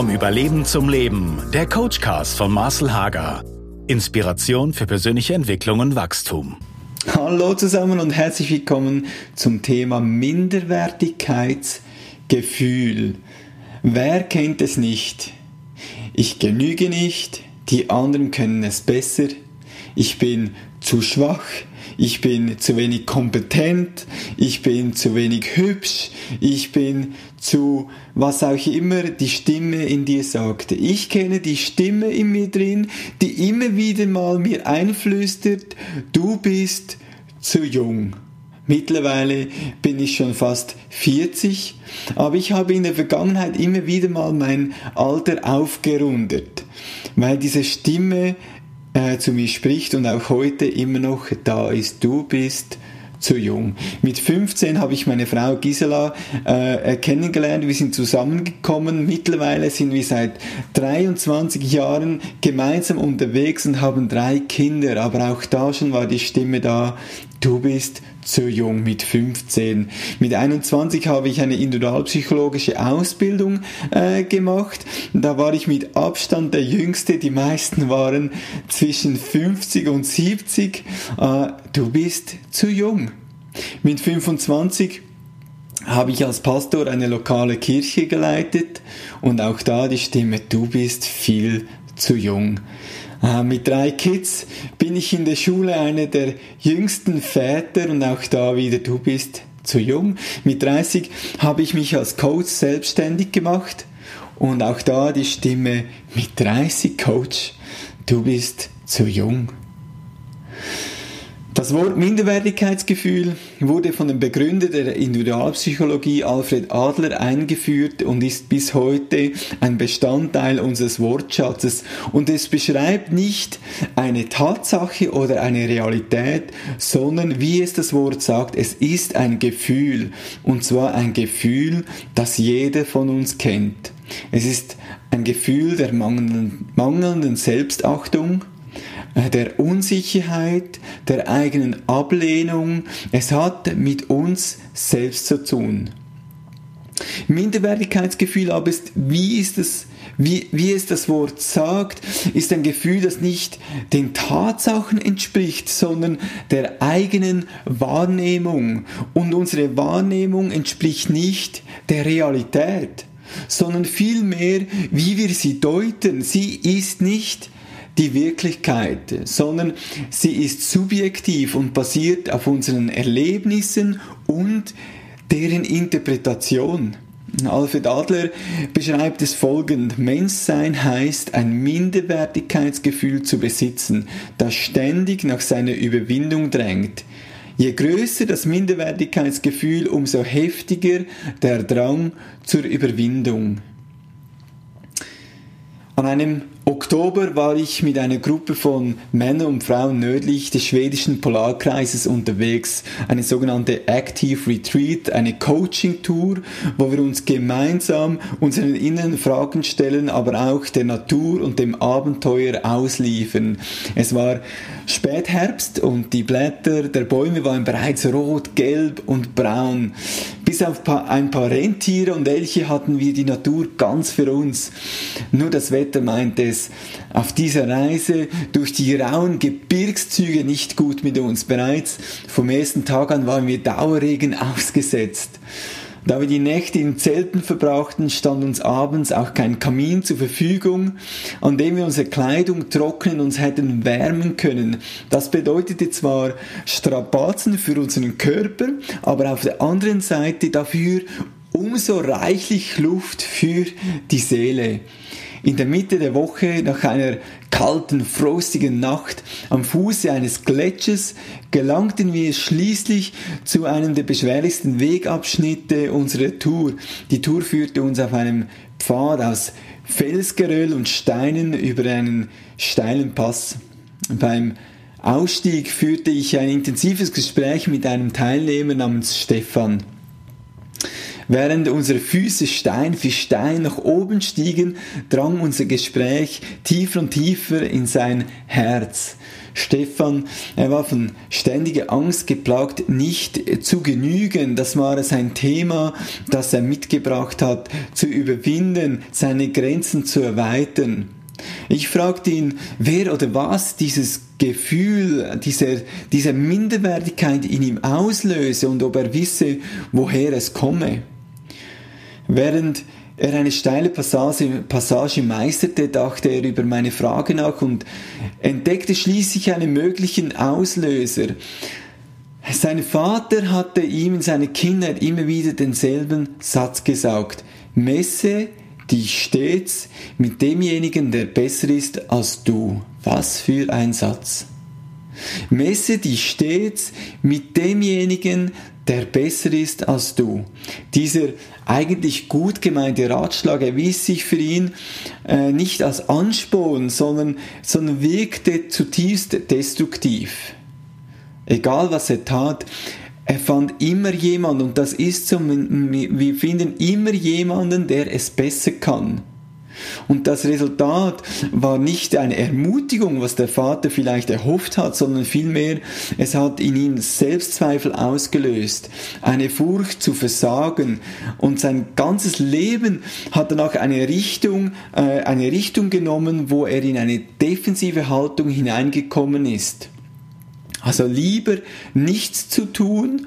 Vom Überleben zum Leben. Der Coachcast von Marcel Hager. Inspiration für persönliche Entwicklung und Wachstum. Hallo zusammen und herzlich willkommen zum Thema Minderwertigkeitsgefühl. Wer kennt es nicht? Ich genüge nicht, die anderen können es besser, ich bin zu schwach, ich bin zu wenig kompetent, ich bin zu wenig hübsch, ich bin zu was auch immer die Stimme in dir sagte. Ich kenne die Stimme in mir drin, die immer wieder mal mir einflüstert, du bist zu jung. Mittlerweile bin ich schon fast 40, aber ich habe in der Vergangenheit immer wieder mal mein Alter aufgerundet, weil diese Stimme äh, zu mir spricht und auch heute immer noch da ist. Du bist zu jung. Mit 15 habe ich meine Frau Gisela äh, kennengelernt. Wir sind zusammengekommen. Mittlerweile sind wir seit 23 Jahren gemeinsam unterwegs und haben drei Kinder. Aber auch da schon war die Stimme da. Du bist zu jung mit 15. Mit 21 habe ich eine individualpsychologische Ausbildung äh, gemacht. Da war ich mit Abstand der Jüngste. Die meisten waren zwischen 50 und 70. Äh, du bist zu jung. Mit 25 habe ich als Pastor eine lokale Kirche geleitet und auch da die Stimme, du bist viel zu jung. Äh, mit drei Kids bin ich in der Schule einer der jüngsten Väter und auch da wieder, du bist zu jung. Mit 30 habe ich mich als Coach selbstständig gemacht und auch da die Stimme mit 30 Coach, du bist zu jung. Das Wort Minderwertigkeitsgefühl wurde von dem Begründer der Individualpsychologie Alfred Adler eingeführt und ist bis heute ein Bestandteil unseres Wortschatzes. Und es beschreibt nicht eine Tatsache oder eine Realität, sondern wie es das Wort sagt, es ist ein Gefühl. Und zwar ein Gefühl, das jeder von uns kennt. Es ist ein Gefühl der mangelnden, mangelnden Selbstachtung, der Unsicherheit, der eigenen Ablehnung. Es hat mit uns selbst zu tun. Minderwertigkeitsgefühl aber ist, wie ist es, wie, wie es das Wort sagt, ist ein Gefühl, das nicht den Tatsachen entspricht, sondern der eigenen Wahrnehmung. Und unsere Wahrnehmung entspricht nicht der Realität, sondern vielmehr, wie wir sie deuten. Sie ist nicht die Wirklichkeit, sondern sie ist subjektiv und basiert auf unseren Erlebnissen und deren Interpretation. Alfred Adler beschreibt es folgend. Menschsein heißt, ein Minderwertigkeitsgefühl zu besitzen, das ständig nach seiner Überwindung drängt. Je größer das Minderwertigkeitsgefühl, umso heftiger der Drang zur Überwindung. An einem Oktober war ich mit einer Gruppe von Männern und Frauen nördlich des schwedischen Polarkreises unterwegs. Eine sogenannte Active Retreat, eine Coaching-Tour, wo wir uns gemeinsam unseren inneren Fragen stellen, aber auch der Natur und dem Abenteuer ausliefern. Es war Spätherbst und die Blätter der Bäume waren bereits rot, gelb und braun. Bis auf ein paar Rentiere und Elche hatten wir die Natur ganz für uns. Nur das Wetter meinte es auf dieser Reise durch die rauen Gebirgszüge nicht gut mit uns. Bereits vom ersten Tag an waren wir Dauerregen ausgesetzt. Da wir die Nächte in Zelten verbrachten, stand uns abends auch kein Kamin zur Verfügung, an dem wir unsere Kleidung trocknen uns hätten wärmen können. Das bedeutete zwar Strapazen für unseren Körper, aber auf der anderen Seite dafür umso reichlich Luft für die Seele. In der Mitte der Woche, nach einer kalten, frostigen Nacht am Fuße eines Gletschers, gelangten wir schließlich zu einem der beschwerlichsten Wegabschnitte unserer Tour. Die Tour führte uns auf einem Pfad aus Felsgeröll und Steinen über einen steilen Pass. Beim Ausstieg führte ich ein intensives Gespräch mit einem Teilnehmer namens Stefan. Während unsere Füße Stein für Stein nach oben stiegen, drang unser Gespräch tiefer und tiefer in sein Herz. Stefan. Er war von ständiger Angst geplagt, nicht zu genügen. Das war sein Thema, das er mitgebracht hat, zu überwinden, seine Grenzen zu erweitern. Ich fragte ihn, wer oder was dieses Gefühl, diese, diese Minderwertigkeit in ihm auslöse und ob er wisse, woher es komme. Während er eine steile Passage, Passage meisterte, dachte er über meine Frage nach und entdeckte schließlich einen möglichen Auslöser. Sein Vater hatte ihm in seiner Kindheit immer wieder denselben Satz gesagt. Messe dich stets mit demjenigen, der besser ist als du. Was für ein Satz. Messe dich stets mit demjenigen, der besser ist als du. Dieser eigentlich gut gemeinte Ratschlag erwies sich für ihn äh, nicht als Ansporn, sondern, sondern wirkte zutiefst destruktiv. Egal was er tat, er fand immer jemanden, und das ist so, wir finden immer jemanden, der es besser kann. Und das Resultat war nicht eine Ermutigung, was der Vater vielleicht erhofft hat, sondern vielmehr, es hat in ihm Selbstzweifel ausgelöst, eine Furcht zu versagen und sein ganzes Leben hat danach eine Richtung, äh, eine Richtung genommen, wo er in eine defensive Haltung hineingekommen ist. Also lieber nichts zu tun,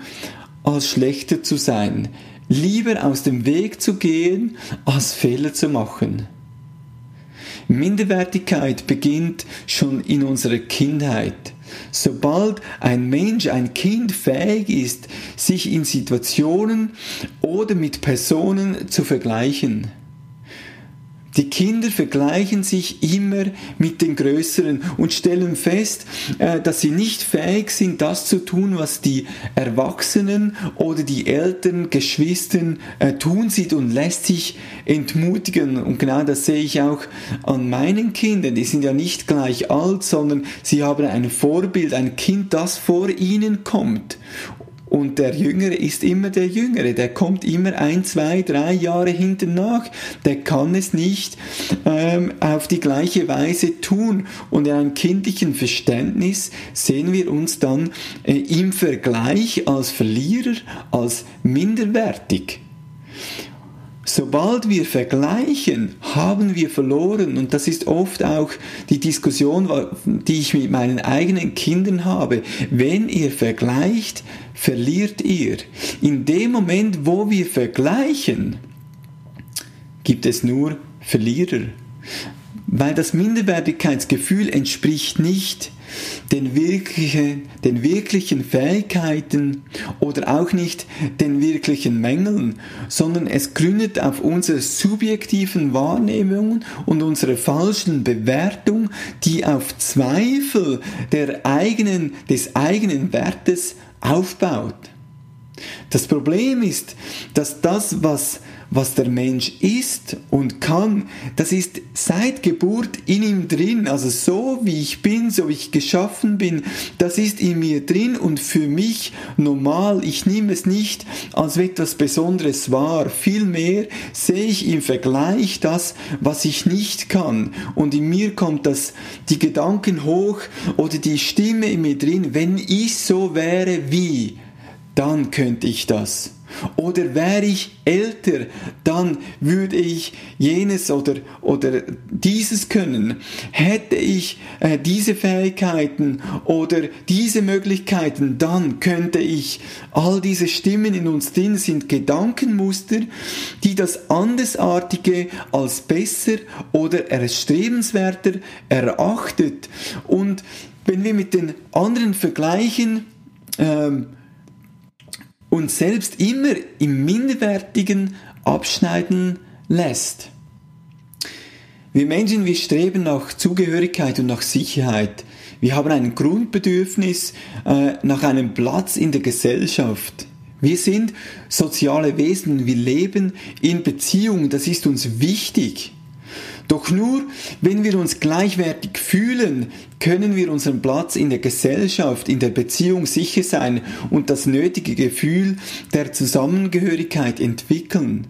als schlechter zu sein. Lieber aus dem Weg zu gehen, als Fehler zu machen. Minderwertigkeit beginnt schon in unserer Kindheit. Sobald ein Mensch, ein Kind fähig ist, sich in Situationen oder mit Personen zu vergleichen, die Kinder vergleichen sich immer mit den Größeren und stellen fest, äh, dass sie nicht fähig sind, das zu tun, was die Erwachsenen oder die Eltern, Geschwistern äh, tun sieht und lässt sich entmutigen. Und genau das sehe ich auch an meinen Kindern. Die sind ja nicht gleich alt, sondern sie haben ein Vorbild, ein Kind, das vor ihnen kommt und der Jüngere ist immer der Jüngere, der kommt immer ein, zwei, drei Jahre hinten nach, der kann es nicht ähm, auf die gleiche Weise tun. Und in einem kindlichen Verständnis sehen wir uns dann äh, im Vergleich als Verlierer, als minderwertig. Sobald wir vergleichen, haben wir verloren. Und das ist oft auch die Diskussion, die ich mit meinen eigenen Kindern habe. Wenn ihr vergleicht, verliert ihr. In dem Moment, wo wir vergleichen, gibt es nur Verlierer. Weil das Minderwertigkeitsgefühl entspricht nicht den wirklichen, den wirklichen Fähigkeiten oder auch nicht den wirklichen Mängeln, sondern es gründet auf unserer subjektiven Wahrnehmung und unserer falschen Bewertung, die auf Zweifel der eigenen, des eigenen Wertes aufbaut. Das Problem ist, dass das, was was der Mensch ist und kann, das ist seit Geburt in ihm drin. Also so wie ich bin, so wie ich geschaffen bin, das ist in mir drin und für mich normal. Ich nehme es nicht als etwas Besonderes wahr. Vielmehr sehe ich im Vergleich das, was ich nicht kann. Und in mir kommt das, die Gedanken hoch oder die Stimme in mir drin, wenn ich so wäre wie, dann könnte ich das. Oder wäre ich älter, dann würde ich jenes oder, oder dieses können. Hätte ich äh, diese Fähigkeiten oder diese Möglichkeiten, dann könnte ich. All diese Stimmen in uns drin sind Gedankenmuster, die das Andersartige als besser oder erstrebenswerter erachtet. Und wenn wir mit den anderen vergleichen, ähm, uns selbst immer im Minderwertigen abschneiden lässt. Wir Menschen, wir streben nach Zugehörigkeit und nach Sicherheit. Wir haben ein Grundbedürfnis äh, nach einem Platz in der Gesellschaft. Wir sind soziale Wesen, wir leben in Beziehung, das ist uns wichtig. Doch nur, wenn wir uns gleichwertig fühlen, können wir unseren Platz in der Gesellschaft, in der Beziehung sicher sein und das nötige Gefühl der Zusammengehörigkeit entwickeln.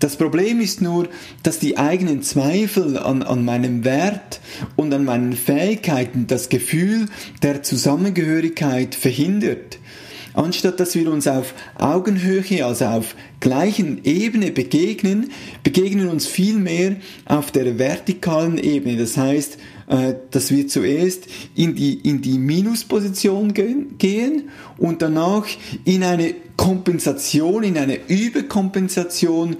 Das Problem ist nur, dass die eigenen Zweifel an, an meinem Wert und an meinen Fähigkeiten das Gefühl der Zusammengehörigkeit verhindert. Anstatt dass wir uns auf Augenhöhe, also auf gleichen Ebene begegnen, begegnen uns vielmehr auf der vertikalen Ebene. Das heißt, äh, dass wir zuerst in die, in die Minusposition gehen und danach in eine Kompensation, in eine Überkompensation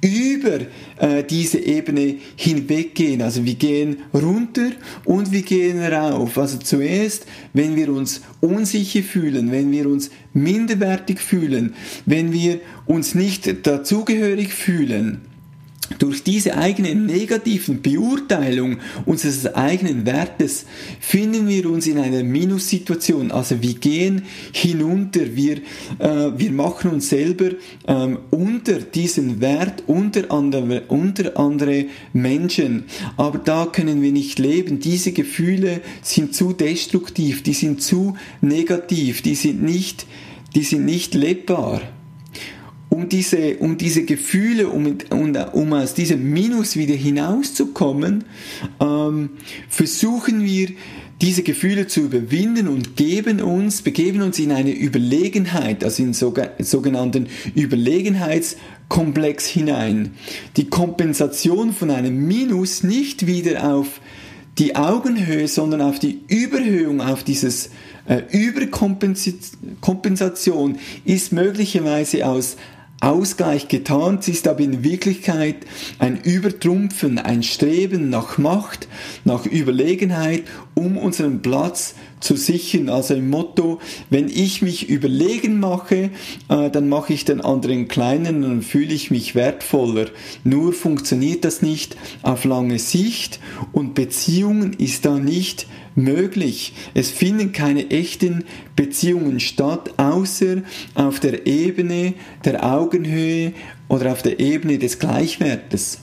über äh, diese Ebene hinweggehen. Also wir gehen runter und wir gehen rauf. Also zuerst, wenn wir uns unsicher fühlen, wenn wir uns minderwertig fühlen, wenn wir uns nicht dazugehörig fühlen, durch diese eigene negativen Beurteilung unseres eigenen Wertes finden wir uns in einer Minussituation. Also wir gehen hinunter, wir, äh, wir machen uns selber ähm, unter diesen Wert, unter andere, unter andere Menschen. Aber da können wir nicht leben. Diese Gefühle sind zu destruktiv, die sind zu negativ, die sind nicht, die sind nicht lebbar um diese, um diese Gefühle, um, um, um aus diesem Minus wieder hinauszukommen, ähm, versuchen wir diese Gefühle zu überwinden und geben uns, begeben uns in eine Überlegenheit, also in sogenannten Überlegenheitskomplex hinein. Die Kompensation von einem Minus nicht wieder auf die Augenhöhe, sondern auf die Überhöhung, auf dieses äh, Überkompensation ist möglicherweise aus Ausgleich getan, es ist aber in Wirklichkeit ein Übertrumpfen, ein Streben nach Macht, nach Überlegenheit, um unseren Platz zu sichern. Also im Motto, wenn ich mich überlegen mache, äh, dann mache ich den anderen kleinen und fühle ich mich wertvoller. Nur funktioniert das nicht auf lange Sicht und Beziehungen ist da nicht möglich. Es finden keine echten Beziehungen statt, außer auf der Ebene der Augenhöhe oder auf der Ebene des Gleichwertes.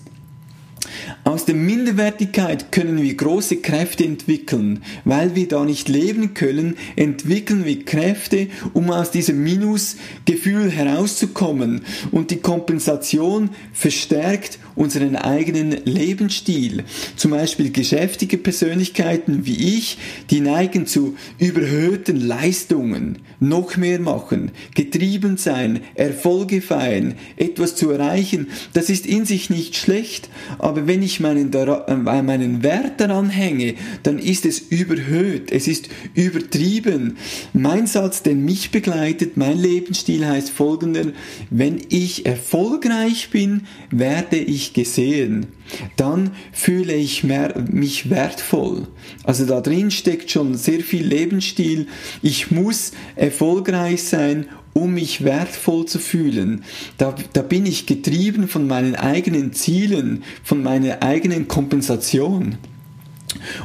Aus der Minderwertigkeit können wir große Kräfte entwickeln. Weil wir da nicht leben können, entwickeln wir Kräfte, um aus diesem Minusgefühl herauszukommen. Und die Kompensation verstärkt unseren eigenen Lebensstil. Zum Beispiel geschäftige Persönlichkeiten wie ich, die neigen zu überhöhten Leistungen, noch mehr machen, getrieben sein, Erfolge feiern, etwas zu erreichen. Das ist in sich nicht schlecht, aber wenn ich meinen, äh, meinen Wert daran hänge, dann ist es überhöht, es ist übertrieben. Mein Satz, der mich begleitet, mein Lebensstil heißt folgender, wenn ich erfolgreich bin, werde ich gesehen. Dann fühle ich mich wertvoll. Also da drin steckt schon sehr viel Lebensstil. Ich muss erfolgreich sein, um mich wertvoll zu fühlen. Da, da bin ich getrieben von meinen eigenen Zielen, von meiner eigenen Kompensation.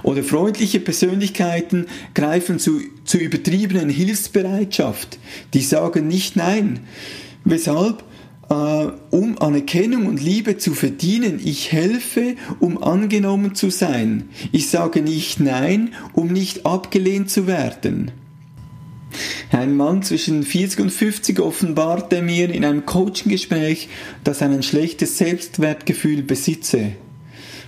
Oder freundliche Persönlichkeiten greifen zu, zu übertriebenen Hilfsbereitschaft. Die sagen nicht nein. Weshalb? Äh, um Anerkennung und Liebe zu verdienen. Ich helfe, um angenommen zu sein. Ich sage nicht nein, um nicht abgelehnt zu werden. Ein Mann zwischen 40 und 50 offenbarte mir in einem Coaching-Gespräch, dass er ein schlechtes Selbstwertgefühl besitze.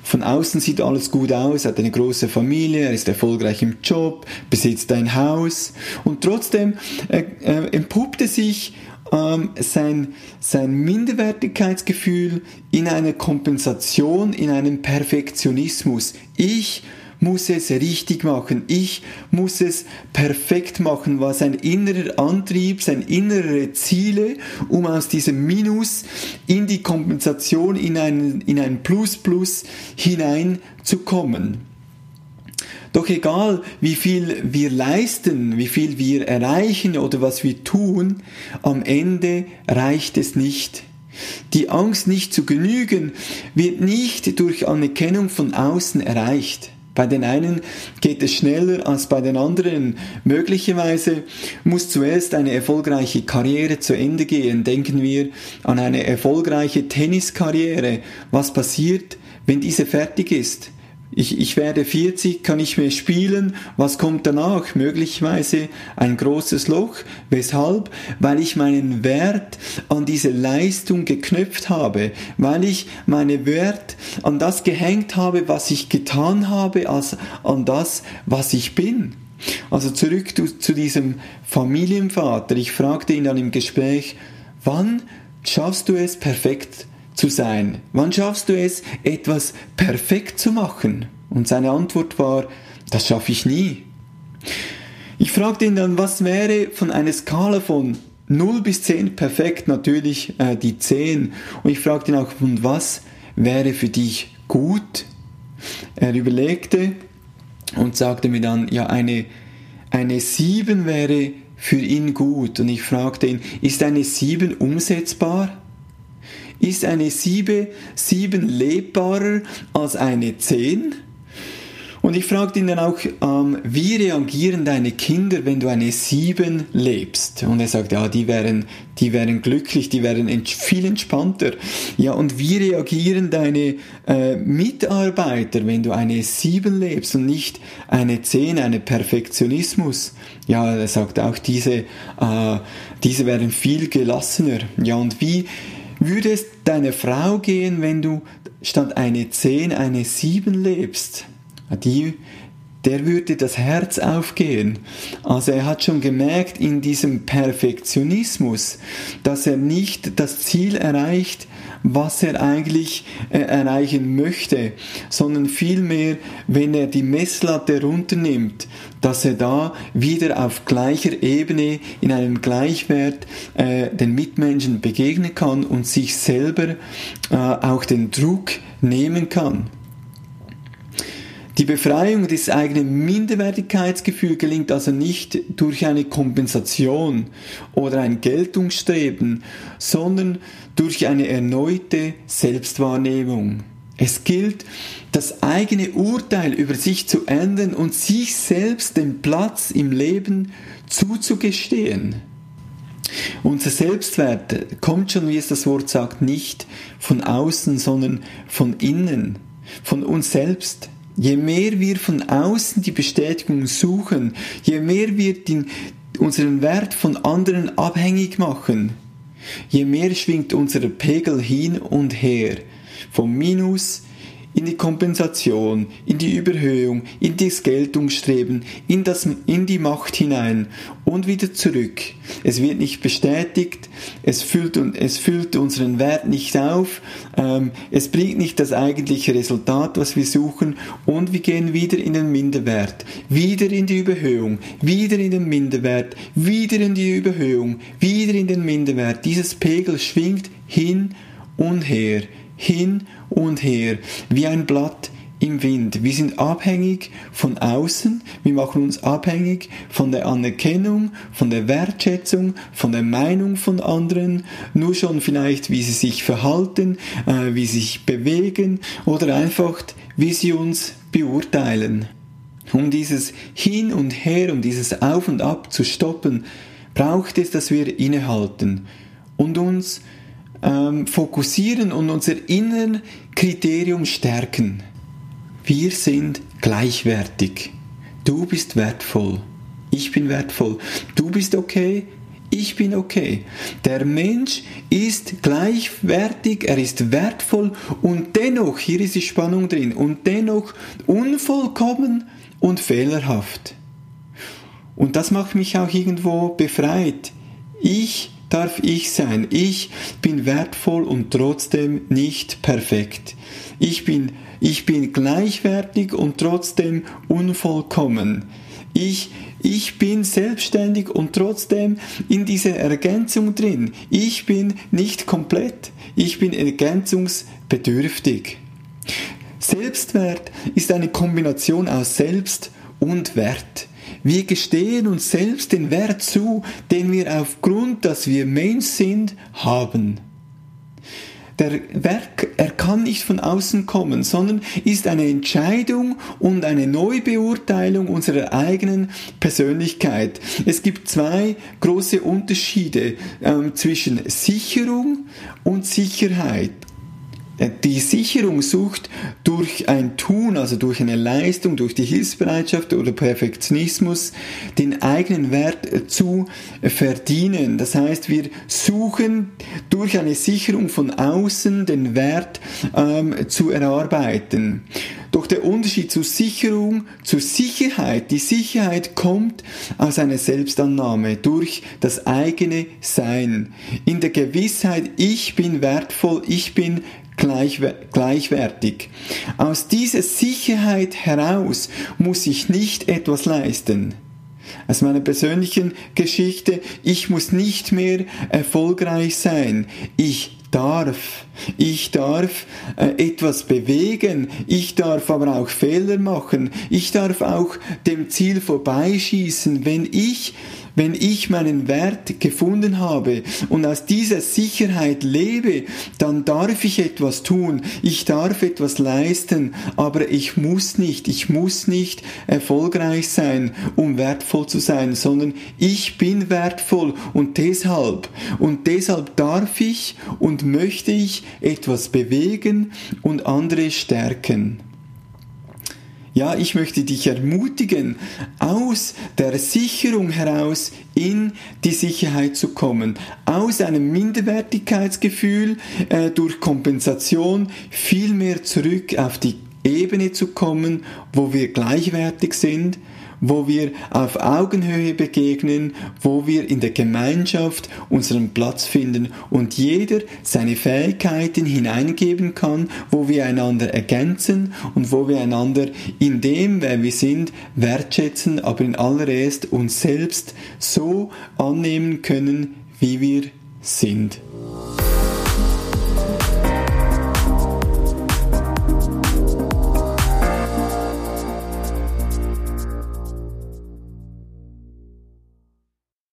Von außen sieht alles gut aus, er hat eine große Familie, er ist erfolgreich im Job, besitzt ein Haus und trotzdem äh, äh, entpuppte sich ähm, sein, sein Minderwertigkeitsgefühl in einer Kompensation, in einem Perfektionismus. Ich muss es richtig machen. Ich muss es perfekt machen, was ein innerer Antrieb, sein innere Ziele, um aus diesem Minus in die Kompensation, in ein, in ein Plus-Plus hineinzukommen. Doch egal, wie viel wir leisten, wie viel wir erreichen oder was wir tun, am Ende reicht es nicht. Die Angst nicht zu genügen wird nicht durch Anerkennung von außen erreicht. Bei den einen geht es schneller als bei den anderen. Möglicherweise muss zuerst eine erfolgreiche Karriere zu Ende gehen. Denken wir an eine erfolgreiche Tenniskarriere. Was passiert, wenn diese fertig ist? Ich, ich werde 40, kann ich mehr spielen. Was kommt danach? Möglicherweise ein großes Loch. Weshalb? Weil ich meinen Wert an diese Leistung geknüpft habe. Weil ich meinen Wert an das gehängt habe, was ich getan habe, als an das, was ich bin. Also zurück zu, zu diesem Familienvater. Ich fragte ihn dann im Gespräch, wann schaffst du es perfekt zu sein? Wann schaffst du es, etwas perfekt zu machen? Und seine Antwort war, das schaffe ich nie. Ich fragte ihn dann, was wäre von einer Skala von 0 bis 10 perfekt, natürlich äh, die 10. Und ich fragte ihn auch, und was wäre für dich gut? Er überlegte und sagte mir dann, ja, eine, eine 7 wäre für ihn gut. Und ich fragte ihn, ist eine 7 umsetzbar? Ist eine 7, 7 lebbarer als eine 10? Und ich fragte ihn dann auch, ähm, wie reagieren deine Kinder, wenn du eine 7 lebst? Und er sagt, ja, die wären, die wären glücklich, die wären ent viel entspannter. Ja, und wie reagieren deine äh, Mitarbeiter, wenn du eine 7 lebst und nicht eine 10, eine Perfektionismus? Ja, er sagt auch, diese, äh, diese wären viel gelassener. Ja, und wie würde es deiner Frau gehen, wenn du statt eine 10 eine 7 lebst? Die, der würde das Herz aufgehen. Also er hat schon gemerkt in diesem Perfektionismus, dass er nicht das Ziel erreicht, was er eigentlich äh, erreichen möchte, sondern vielmehr, wenn er die Messlatte runternimmt, dass er da wieder auf gleicher Ebene in einem Gleichwert äh, den Mitmenschen begegnen kann und sich selber äh, auch den Druck nehmen kann. Die Befreiung des eigenen Minderwertigkeitsgefühls gelingt also nicht durch eine Kompensation oder ein Geltungsstreben, sondern durch eine erneute Selbstwahrnehmung. Es gilt, das eigene Urteil über sich zu ändern und sich selbst den Platz im Leben zuzugestehen. Unser Selbstwert kommt schon, wie es das Wort sagt, nicht von außen, sondern von innen, von uns selbst. Je mehr wir von außen die Bestätigung suchen, je mehr wir den, unseren Wert von anderen abhängig machen, je mehr schwingt unser Pegel hin und her, vom Minus in die Kompensation, in die Überhöhung, in das Geltungsstreben, in, das, in die Macht hinein und wieder zurück. Es wird nicht bestätigt, es füllt, es füllt unseren Wert nicht auf, ähm, es bringt nicht das eigentliche Resultat, was wir suchen und wir gehen wieder in den Minderwert, wieder in die Überhöhung, wieder in den Minderwert, wieder in die Überhöhung, wieder in den Minderwert. Dieses Pegel schwingt hin und her, hin und her, wie ein Blatt im Wind. Wir sind abhängig von außen, wir machen uns abhängig von der Anerkennung, von der Wertschätzung, von der Meinung von anderen, nur schon vielleicht, wie sie sich verhalten, äh, wie sie sich bewegen oder einfach, wie sie uns beurteilen. Um dieses Hin und Her, um dieses Auf und Ab zu stoppen, braucht es, dass wir innehalten und uns ähm, fokussieren und unser inneren Kriterium stärken. Wir sind gleichwertig. Du bist wertvoll. Ich bin wertvoll. Du bist okay. Ich bin okay. Der Mensch ist gleichwertig, er ist wertvoll und dennoch, hier ist die Spannung drin, und dennoch unvollkommen und fehlerhaft. Und das macht mich auch irgendwo befreit. Ich darf ich sein. Ich bin wertvoll und trotzdem nicht perfekt. Ich bin, ich bin gleichwertig und trotzdem unvollkommen. Ich, ich bin selbstständig und trotzdem in dieser Ergänzung drin. Ich bin nicht komplett. Ich bin ergänzungsbedürftig. Selbstwert ist eine Kombination aus Selbst und Wert. Wir gestehen uns selbst den Wert zu, den wir aufgrund, dass wir Mensch sind, haben. Der Werk, er kann nicht von außen kommen, sondern ist eine Entscheidung und eine Neubeurteilung unserer eigenen Persönlichkeit. Es gibt zwei große Unterschiede ähm, zwischen Sicherung und Sicherheit. Äh, die Sicherung sucht durch ein Tun, also durch eine Leistung, durch die Hilfsbereitschaft oder Perfektionismus, den eigenen Wert äh, zu verdienen. Das heißt, wir suchen durch eine Sicherung von außen den Wert ähm, zu erarbeiten. Doch der Unterschied zur Sicherung, zur Sicherheit, die Sicherheit kommt aus einer Selbstannahme durch das eigene Sein. In der Gewissheit, ich bin wertvoll, ich bin gleichwertig. Aus dieser Sicherheit heraus muss ich nicht etwas leisten. Aus meiner persönlichen Geschichte, ich muss nicht mehr erfolgreich sein. Ich darf. Ich darf äh, etwas bewegen. Ich darf aber auch Fehler machen. Ich darf auch dem Ziel vorbeischießen. Wenn ich wenn ich meinen Wert gefunden habe und aus dieser Sicherheit lebe, dann darf ich etwas tun, ich darf etwas leisten, aber ich muss nicht, ich muss nicht erfolgreich sein, um wertvoll zu sein, sondern ich bin wertvoll und deshalb, und deshalb darf ich und möchte ich etwas bewegen und andere stärken. Ja, ich möchte dich ermutigen, aus der Sicherung heraus in die Sicherheit zu kommen, aus einem Minderwertigkeitsgefühl äh, durch Kompensation vielmehr zurück auf die Ebene zu kommen, wo wir gleichwertig sind, wo wir auf Augenhöhe begegnen, wo wir in der Gemeinschaft unseren Platz finden und jeder seine Fähigkeiten hineingeben kann, wo wir einander ergänzen und wo wir einander in dem, wer wir sind, wertschätzen, aber in allererst uns selbst so annehmen können, wie wir sind.